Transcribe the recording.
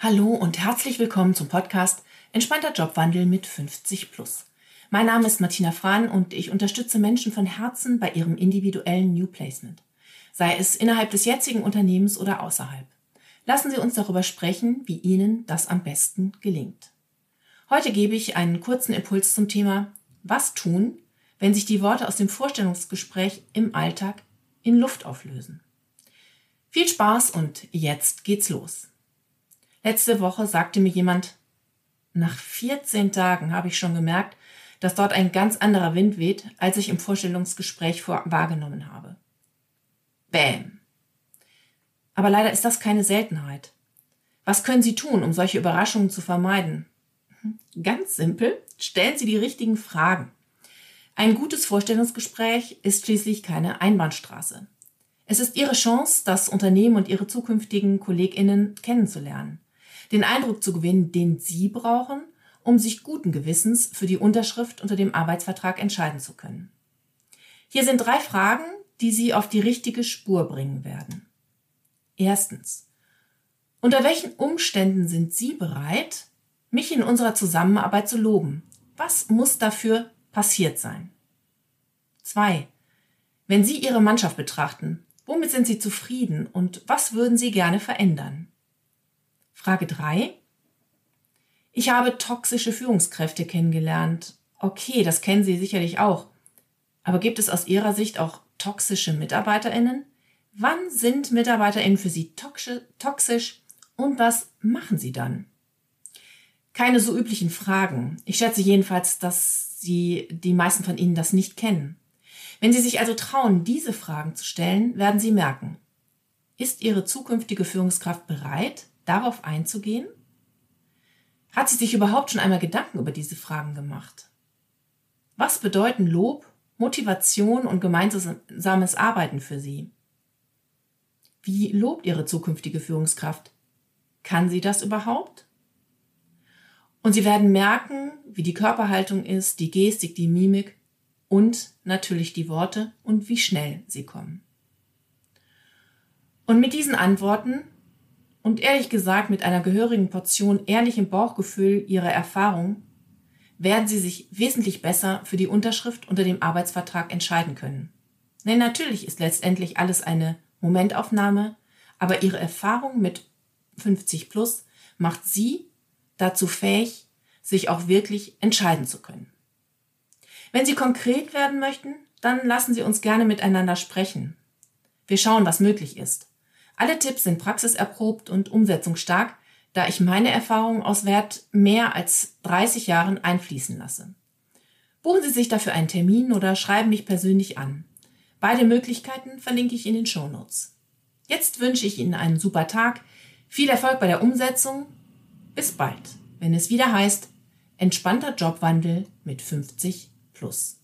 Hallo und herzlich willkommen zum Podcast Entspannter Jobwandel mit 50 plus. Mein Name ist Martina Frahn und ich unterstütze Menschen von Herzen bei ihrem individuellen New Placement, sei es innerhalb des jetzigen Unternehmens oder außerhalb. Lassen Sie uns darüber sprechen, wie Ihnen das am besten gelingt. Heute gebe ich einen kurzen Impuls zum Thema Was tun, wenn sich die Worte aus dem Vorstellungsgespräch im Alltag in Luft auflösen. Viel Spaß und jetzt geht's los. Letzte Woche sagte mir jemand, nach 14 Tagen habe ich schon gemerkt, dass dort ein ganz anderer Wind weht, als ich im Vorstellungsgespräch vor wahrgenommen habe. Bäm. Aber leider ist das keine Seltenheit. Was können Sie tun, um solche Überraschungen zu vermeiden? Ganz simpel, stellen Sie die richtigen Fragen. Ein gutes Vorstellungsgespräch ist schließlich keine Einbahnstraße. Es ist Ihre Chance, das Unternehmen und Ihre zukünftigen Kolleginnen kennenzulernen den Eindruck zu gewinnen, den Sie brauchen, um sich guten Gewissens für die Unterschrift unter dem Arbeitsvertrag entscheiden zu können. Hier sind drei Fragen, die Sie auf die richtige Spur bringen werden. Erstens. Unter welchen Umständen sind Sie bereit, mich in unserer Zusammenarbeit zu loben? Was muss dafür passiert sein? Zwei. Wenn Sie Ihre Mannschaft betrachten, womit sind Sie zufrieden und was würden Sie gerne verändern? Frage 3. Ich habe toxische Führungskräfte kennengelernt. Okay, das kennen Sie sicherlich auch. Aber gibt es aus Ihrer Sicht auch toxische MitarbeiterInnen? Wann sind MitarbeiterInnen für Sie toxisch und was machen Sie dann? Keine so üblichen Fragen. Ich schätze jedenfalls, dass Sie, die meisten von Ihnen das nicht kennen. Wenn Sie sich also trauen, diese Fragen zu stellen, werden Sie merken, ist Ihre zukünftige Führungskraft bereit, darauf einzugehen? Hat sie sich überhaupt schon einmal Gedanken über diese Fragen gemacht? Was bedeuten Lob, Motivation und gemeinsames Arbeiten für sie? Wie lobt ihre zukünftige Führungskraft? Kann sie das überhaupt? Und sie werden merken, wie die Körperhaltung ist, die Gestik, die Mimik und natürlich die Worte und wie schnell sie kommen. Und mit diesen Antworten und ehrlich gesagt mit einer gehörigen Portion ehrlichem Bauchgefühl ihrer Erfahrung werden sie sich wesentlich besser für die Unterschrift unter dem Arbeitsvertrag entscheiden können. Denn natürlich ist letztendlich alles eine Momentaufnahme, aber ihre Erfahrung mit 50 plus macht sie dazu fähig, sich auch wirklich entscheiden zu können. Wenn Sie konkret werden möchten, dann lassen Sie uns gerne miteinander sprechen. Wir schauen, was möglich ist. Alle Tipps sind praxiserprobt und umsetzungsstark, da ich meine Erfahrungen aus Wert mehr als 30 Jahren einfließen lasse. Buchen Sie sich dafür einen Termin oder schreiben mich persönlich an. Beide Möglichkeiten verlinke ich in den Shownotes. Jetzt wünsche ich Ihnen einen super Tag, viel Erfolg bei der Umsetzung. Bis bald, wenn es wieder heißt, entspannter Jobwandel mit 50 plus.